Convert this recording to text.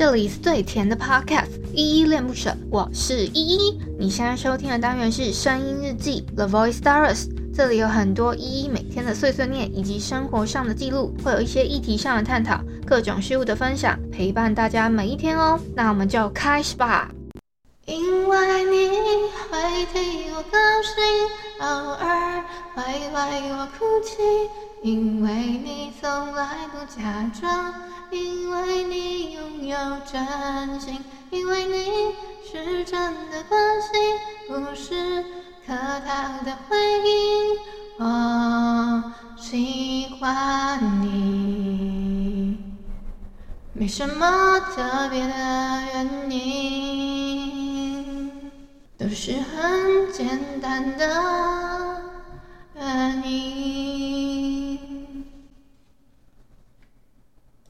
这里是最甜的 Podcast，依依恋不舍，我是依依。你现在收听的单元是声音日记 The Voice Diaries，这里有很多依依每天的碎碎念以及生活上的记录，会有一些议题上的探讨，各种事物的分享，陪伴大家每一天哦。那我们就开始吧。因为你会替我高兴，偶尔会为我哭泣，因为你从来不假装，因为真心，因为你是真的关心，不是客套的回应。我喜欢你，没什么特别的原因。都是很简单的。